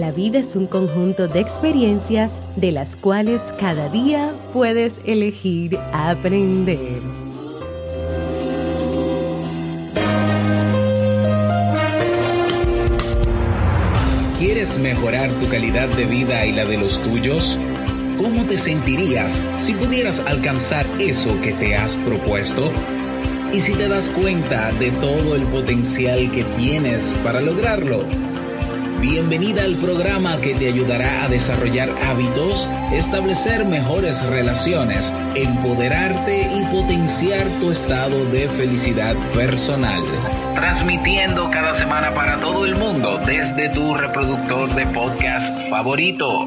La vida es un conjunto de experiencias de las cuales cada día puedes elegir aprender. ¿Quieres mejorar tu calidad de vida y la de los tuyos? ¿Cómo te sentirías si pudieras alcanzar eso que te has propuesto? ¿Y si te das cuenta de todo el potencial que tienes para lograrlo? Bienvenida al programa que te ayudará a desarrollar hábitos, establecer mejores relaciones, empoderarte y potenciar tu estado de felicidad personal. Transmitiendo cada semana para todo el mundo desde tu reproductor de podcast favorito.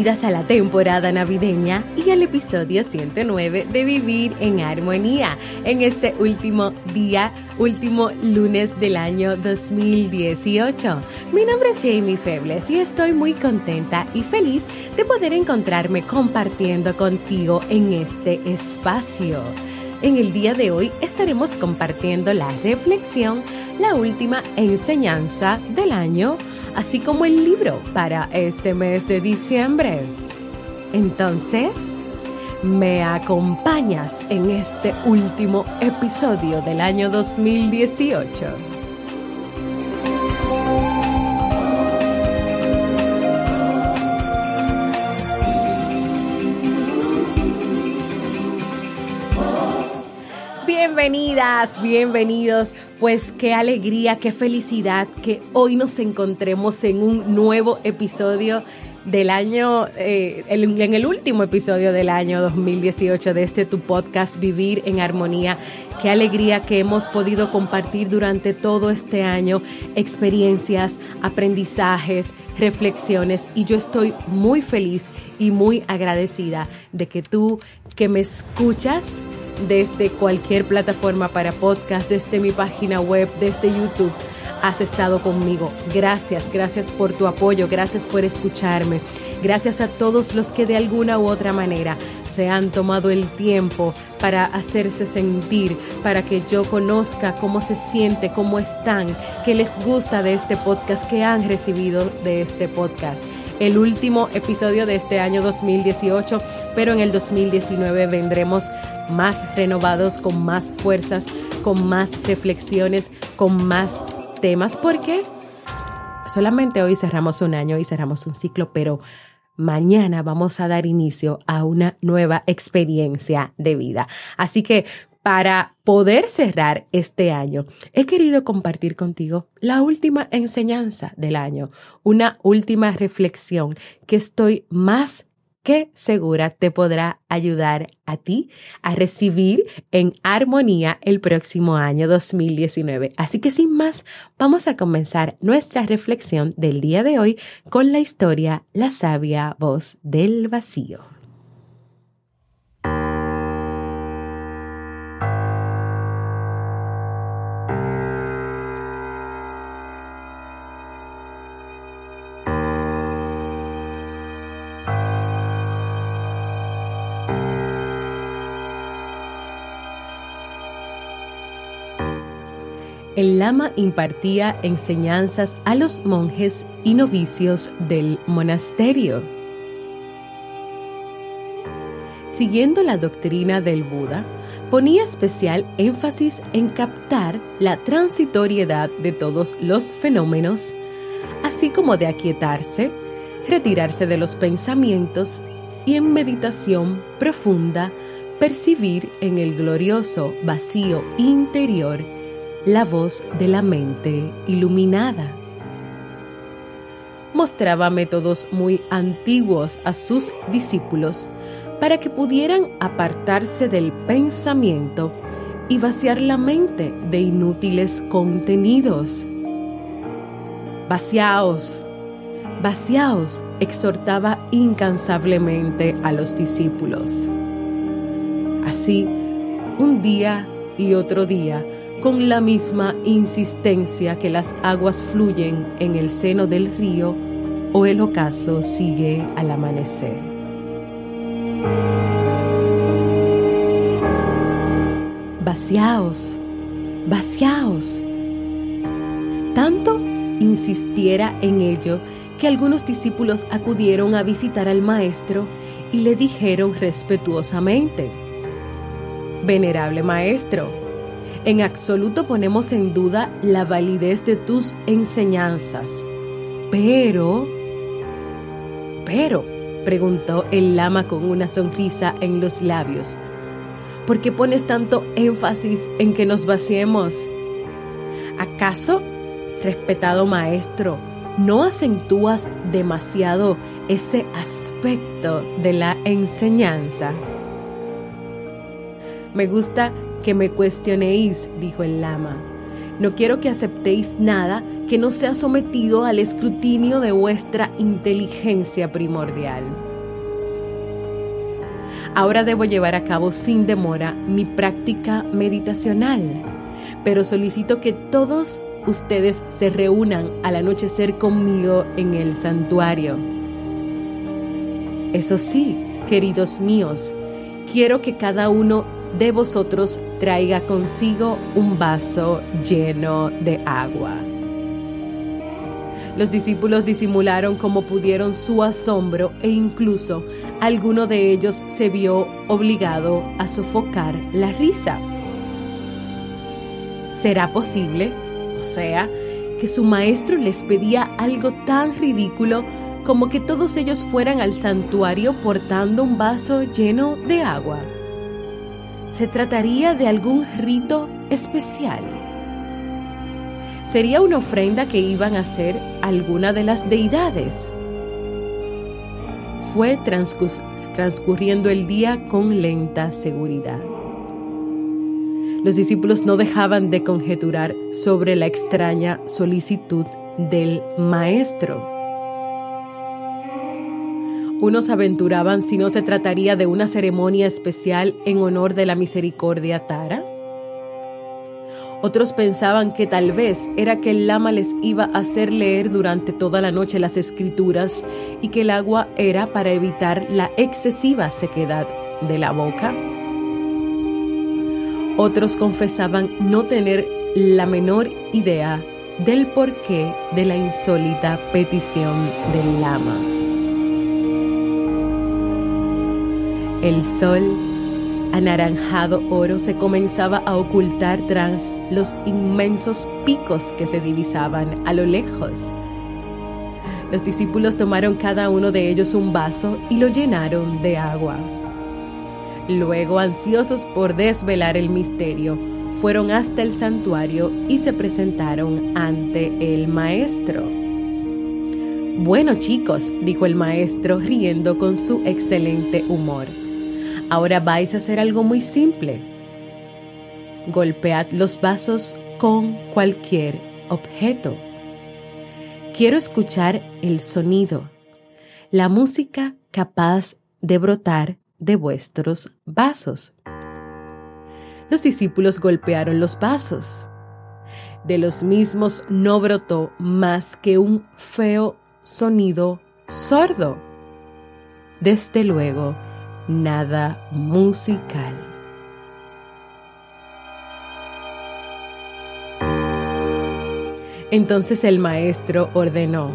Bienvenidas a la temporada navideña y al episodio 109 de Vivir en Armonía en este último día, último lunes del año 2018. Mi nombre es Jamie Febles y estoy muy contenta y feliz de poder encontrarme compartiendo contigo en este espacio. En el día de hoy estaremos compartiendo la reflexión, la última enseñanza del año así como el libro para este mes de diciembre. Entonces, ¿me acompañas en este último episodio del año 2018? Bienvenidas, bienvenidos pues qué alegría, qué felicidad que hoy nos encontremos en un nuevo episodio del año, eh, en el último episodio del año 2018 de este tu podcast Vivir en Armonía. Qué alegría que hemos podido compartir durante todo este año experiencias, aprendizajes, reflexiones y yo estoy muy feliz y muy agradecida de que tú que me escuchas desde cualquier plataforma para podcast, desde mi página web, desde YouTube. Has estado conmigo. Gracias, gracias por tu apoyo, gracias por escucharme. Gracias a todos los que de alguna u otra manera se han tomado el tiempo para hacerse sentir, para que yo conozca cómo se siente, cómo están, qué les gusta de este podcast, qué han recibido de este podcast. El último episodio de este año 2018, pero en el 2019 vendremos más renovados, con más fuerzas, con más reflexiones, con más temas, porque solamente hoy cerramos un año y cerramos un ciclo, pero mañana vamos a dar inicio a una nueva experiencia de vida. Así que para poder cerrar este año, he querido compartir contigo la última enseñanza del año, una última reflexión que estoy más que segura te podrá ayudar a ti a recibir en armonía el próximo año 2019. Así que sin más, vamos a comenzar nuestra reflexión del día de hoy con la historia La sabia voz del vacío. El lama impartía enseñanzas a los monjes y novicios del monasterio. Siguiendo la doctrina del Buda, ponía especial énfasis en captar la transitoriedad de todos los fenómenos, así como de aquietarse, retirarse de los pensamientos y en meditación profunda percibir en el glorioso vacío interior la voz de la mente iluminada. Mostraba métodos muy antiguos a sus discípulos para que pudieran apartarse del pensamiento y vaciar la mente de inútiles contenidos. Vaciaos, vaciaos, exhortaba incansablemente a los discípulos. Así, un día y otro día, con la misma insistencia que las aguas fluyen en el seno del río o el ocaso sigue al amanecer. Vaciaos, vaciaos. Tanto insistiera en ello que algunos discípulos acudieron a visitar al maestro y le dijeron respetuosamente, Venerable maestro, en absoluto ponemos en duda la validez de tus enseñanzas, pero, pero, preguntó el lama con una sonrisa en los labios, ¿por qué pones tanto énfasis en que nos vaciemos? ¿Acaso, respetado maestro, no acentúas demasiado ese aspecto de la enseñanza? Me gusta que me cuestionéis, dijo el lama. No quiero que aceptéis nada que no sea sometido al escrutinio de vuestra inteligencia primordial. Ahora debo llevar a cabo sin demora mi práctica meditacional, pero solicito que todos ustedes se reúnan al anochecer conmigo en el santuario. Eso sí, queridos míos, quiero que cada uno de vosotros traiga consigo un vaso lleno de agua. Los discípulos disimularon como pudieron su asombro e incluso alguno de ellos se vio obligado a sofocar la risa. ¿Será posible? O sea, que su maestro les pedía algo tan ridículo como que todos ellos fueran al santuario portando un vaso lleno de agua. ¿Se trataría de algún rito especial? ¿Sería una ofrenda que iban a hacer alguna de las deidades? Fue transcurriendo el día con lenta seguridad. Los discípulos no dejaban de conjeturar sobre la extraña solicitud del Maestro. Unos aventuraban si no se trataría de una ceremonia especial en honor de la misericordia Tara. Otros pensaban que tal vez era que el lama les iba a hacer leer durante toda la noche las escrituras y que el agua era para evitar la excesiva sequedad de la boca. Otros confesaban no tener la menor idea del porqué de la insólita petición del lama. El sol, anaranjado oro, se comenzaba a ocultar tras los inmensos picos que se divisaban a lo lejos. Los discípulos tomaron cada uno de ellos un vaso y lo llenaron de agua. Luego, ansiosos por desvelar el misterio, fueron hasta el santuario y se presentaron ante el maestro. Bueno chicos, dijo el maestro riendo con su excelente humor. Ahora vais a hacer algo muy simple. Golpead los vasos con cualquier objeto. Quiero escuchar el sonido, la música capaz de brotar de vuestros vasos. Los discípulos golpearon los vasos. De los mismos no brotó más que un feo sonido sordo. Desde luego, nada musical. Entonces el maestro ordenó,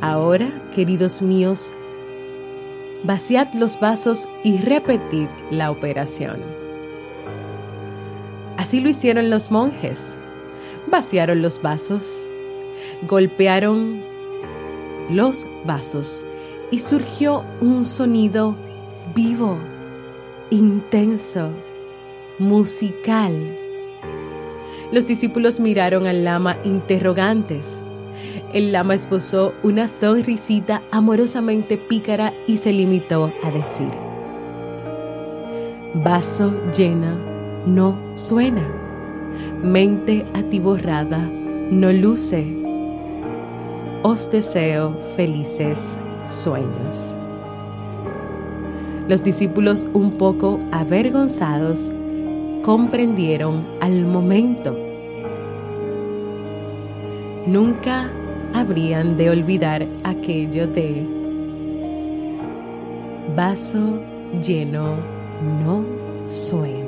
Ahora, queridos míos, vaciad los vasos y repetid la operación. Así lo hicieron los monjes. Vaciaron los vasos, golpearon los vasos y surgió un sonido vivo, intenso, musical. Los discípulos miraron al lama interrogantes. El lama esbozó una sonrisita amorosamente pícara y se limitó a decir, Vaso llena no suena, mente atiborrada no luce. Os deseo felices sueños. Los discípulos, un poco avergonzados, comprendieron al momento. Nunca habrían de olvidar aquello de vaso lleno no suena.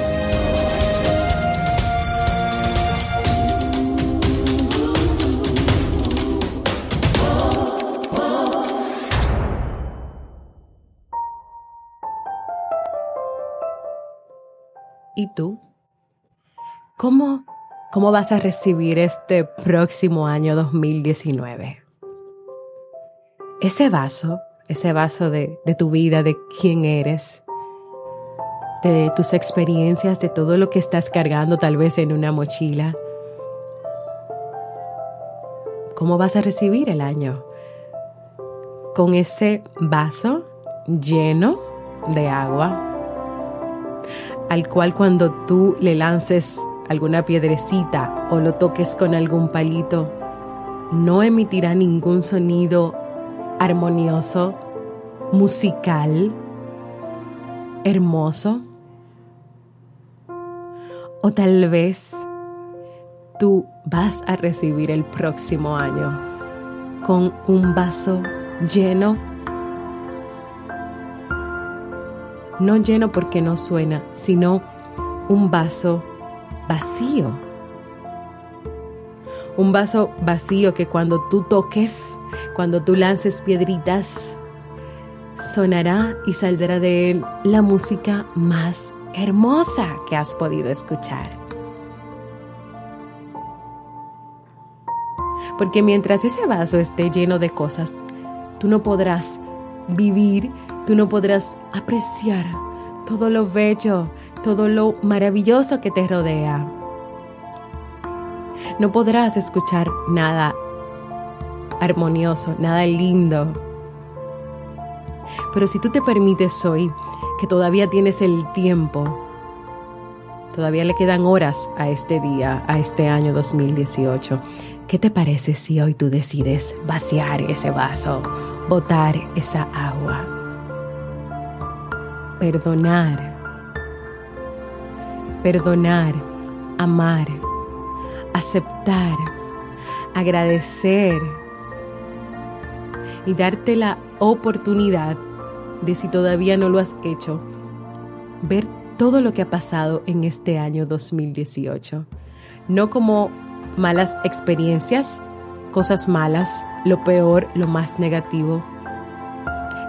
¿Y tú? ¿Cómo, ¿Cómo vas a recibir este próximo año 2019? Ese vaso, ese vaso de, de tu vida, de quién eres, de tus experiencias, de todo lo que estás cargando tal vez en una mochila. ¿Cómo vas a recibir el año? Con ese vaso lleno de agua al cual cuando tú le lances alguna piedrecita o lo toques con algún palito, no emitirá ningún sonido armonioso, musical, hermoso. O tal vez tú vas a recibir el próximo año con un vaso lleno no lleno porque no suena, sino un vaso vacío. Un vaso vacío que cuando tú toques, cuando tú lances piedritas, sonará y saldrá de él la música más hermosa que has podido escuchar. Porque mientras ese vaso esté lleno de cosas, tú no podrás vivir tú no podrás apreciar todo lo bello, todo lo maravilloso que te rodea. No podrás escuchar nada armonioso, nada lindo. Pero si tú te permites hoy, que todavía tienes el tiempo, todavía le quedan horas a este día, a este año 2018, ¿qué te parece si hoy tú decides vaciar ese vaso, botar esa agua? Perdonar, perdonar, amar, aceptar, agradecer y darte la oportunidad de si todavía no lo has hecho, ver todo lo que ha pasado en este año 2018, no como malas experiencias, cosas malas, lo peor, lo más negativo,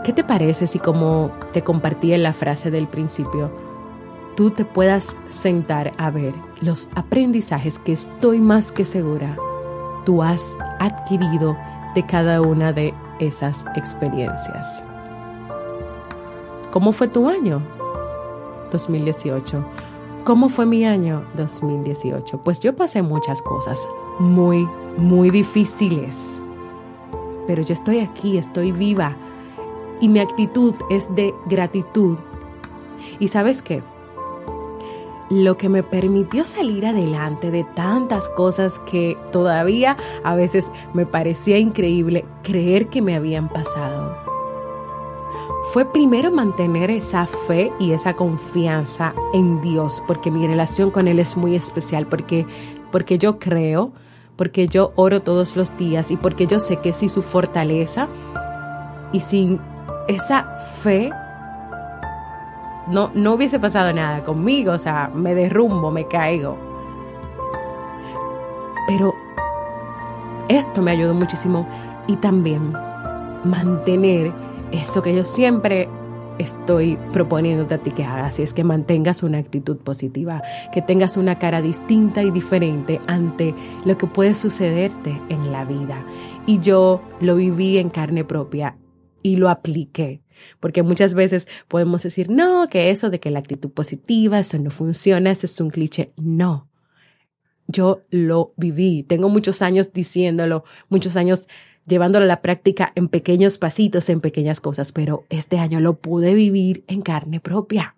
¿Qué te parece si como te compartí en la frase del principio, tú te puedas sentar a ver los aprendizajes que estoy más que segura tú has adquirido de cada una de esas experiencias? ¿Cómo fue tu año 2018? ¿Cómo fue mi año 2018? Pues yo pasé muchas cosas muy, muy difíciles. Pero yo estoy aquí, estoy viva y mi actitud es de gratitud. ¿Y sabes qué? lo que me permitió salir adelante de tantas cosas que todavía a veces me parecía increíble creer que me habían pasado. Fue primero mantener esa fe y esa confianza en Dios, porque mi relación con Él es muy especial, porque, porque yo creo, porque yo oro todos los días y porque yo sé que si su fortaleza y sin esa fe no, no hubiese pasado nada conmigo, o sea, me derrumbo, me caigo. Pero esto me ayudó muchísimo y también mantener eso que yo siempre estoy proponiéndote a ti que hagas, y es que mantengas una actitud positiva, que tengas una cara distinta y diferente ante lo que puede sucederte en la vida. Y yo lo viví en carne propia y lo apliqué. Porque muchas veces podemos decir, no, que eso de que la actitud positiva, eso no funciona, eso es un cliché. No, yo lo viví. Tengo muchos años diciéndolo, muchos años llevándolo a la práctica en pequeños pasitos, en pequeñas cosas, pero este año lo pude vivir en carne propia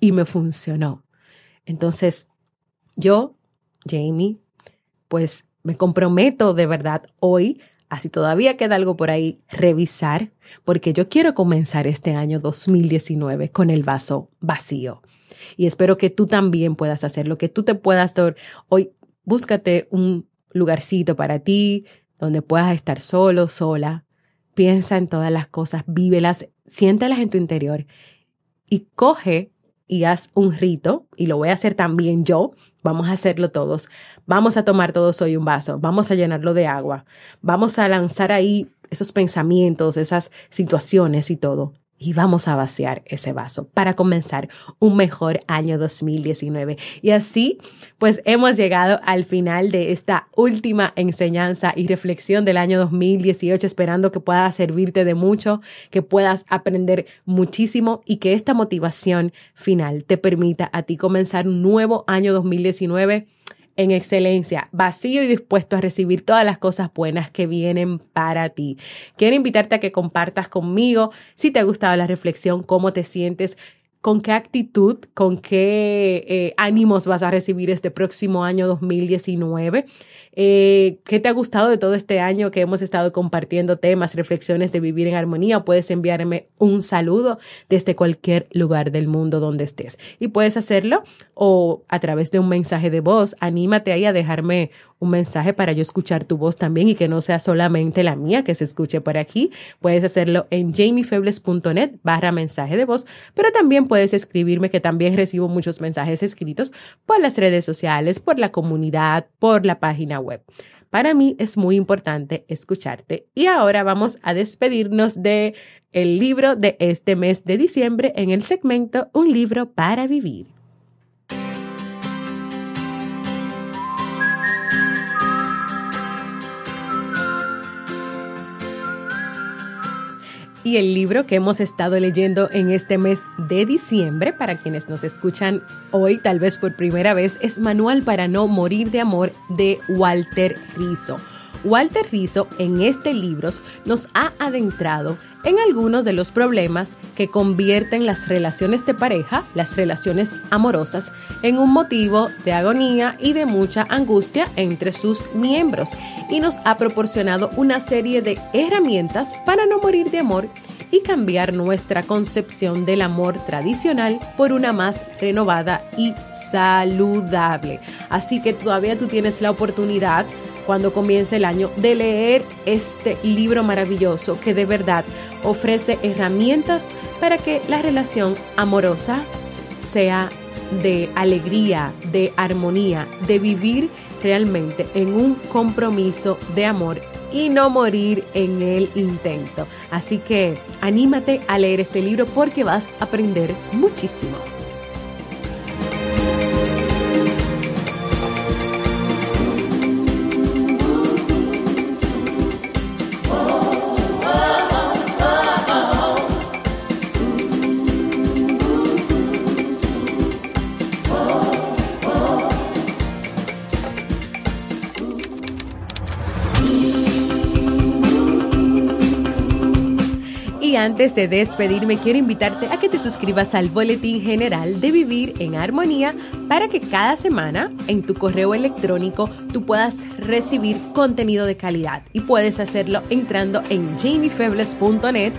y me funcionó. Entonces, yo, Jamie, pues me comprometo de verdad hoy Así todavía queda algo por ahí, revisar, porque yo quiero comenzar este año 2019 con el vaso vacío. Y espero que tú también puedas hacerlo, que tú te puedas dar hoy, búscate un lugarcito para ti donde puedas estar solo, sola. Piensa en todas las cosas, vívelas, siéntalas en tu interior y coge y haz un rito, y lo voy a hacer también yo, vamos a hacerlo todos. Vamos a tomar todos hoy un vaso, vamos a llenarlo de agua, vamos a lanzar ahí esos pensamientos, esas situaciones y todo y vamos a vaciar ese vaso para comenzar un mejor año 2019. Y así, pues hemos llegado al final de esta última enseñanza y reflexión del año 2018, esperando que pueda servirte de mucho, que puedas aprender muchísimo y que esta motivación final te permita a ti comenzar un nuevo año 2019 en excelencia, vacío y dispuesto a recibir todas las cosas buenas que vienen para ti. Quiero invitarte a que compartas conmigo si te ha gustado la reflexión, cómo te sientes, con qué actitud, con qué eh, ánimos vas a recibir este próximo año 2019. Eh, ¿Qué te ha gustado de todo este año que hemos estado compartiendo temas, reflexiones de vivir en armonía? Puedes enviarme un saludo desde cualquier lugar del mundo donde estés. Y puedes hacerlo o a través de un mensaje de voz. Anímate ahí a dejarme un mensaje para yo escuchar tu voz también y que no sea solamente la mía que se escuche por aquí. Puedes hacerlo en jamiefebles.net barra mensaje de voz, pero también puedes escribirme que también recibo muchos mensajes escritos por las redes sociales, por la comunidad, por la página web. Para mí es muy importante escucharte. Y ahora vamos a despedirnos de el libro de este mes de diciembre en el segmento Un libro para vivir. Y el libro que hemos estado leyendo en este mes de diciembre, para quienes nos escuchan hoy tal vez por primera vez, es Manual para no morir de amor de Walter Rizzo. Walter Rizzo en este libro nos ha adentrado en algunos de los problemas que convierten las relaciones de pareja, las relaciones amorosas, en un motivo de agonía y de mucha angustia entre sus miembros y nos ha proporcionado una serie de herramientas para no morir de amor y cambiar nuestra concepción del amor tradicional por una más renovada y saludable. Así que todavía tú tienes la oportunidad cuando comience el año de leer este libro maravilloso que de verdad ofrece herramientas para que la relación amorosa sea de alegría, de armonía, de vivir realmente en un compromiso de amor y no morir en el intento. Así que anímate a leer este libro porque vas a aprender muchísimo. Antes de despedirme, quiero invitarte a que te suscribas al Boletín General de Vivir en Armonía para que cada semana en tu correo electrónico tú puedas recibir contenido de calidad. Y puedes hacerlo entrando en jamiefebles.net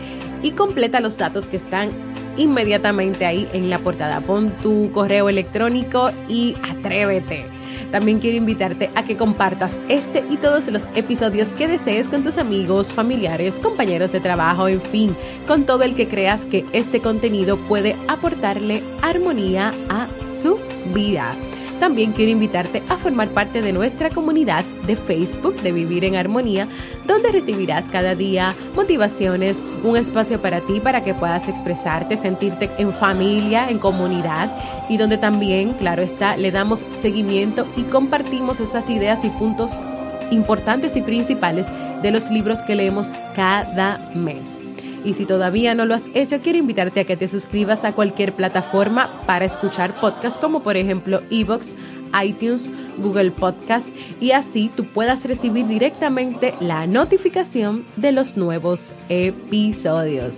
y completa los datos que están inmediatamente ahí en la portada. Pon tu correo electrónico y atrévete. También quiero invitarte a que compartas este y todos los episodios que desees con tus amigos, familiares, compañeros de trabajo, en fin, con todo el que creas que este contenido puede aportarle armonía a su vida. También quiero invitarte a formar parte de nuestra comunidad de Facebook de Vivir en Armonía, donde recibirás cada día motivaciones, un espacio para ti para que puedas expresarte, sentirte en familia, en comunidad y donde también, claro está, le damos seguimiento y compartimos esas ideas y puntos importantes y principales de los libros que leemos cada mes. Y si todavía no lo has hecho, quiero invitarte a que te suscribas a cualquier plataforma para escuchar podcasts como por ejemplo Evox, iTunes, Google Podcast y así tú puedas recibir directamente la notificación de los nuevos episodios.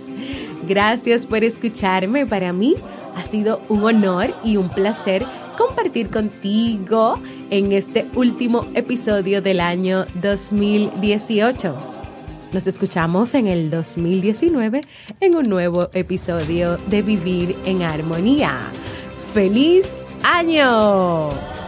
Gracias por escucharme. Para mí ha sido un honor y un placer compartir contigo en este último episodio del año 2018. Nos escuchamos en el 2019 en un nuevo episodio de Vivir en Armonía. ¡Feliz año!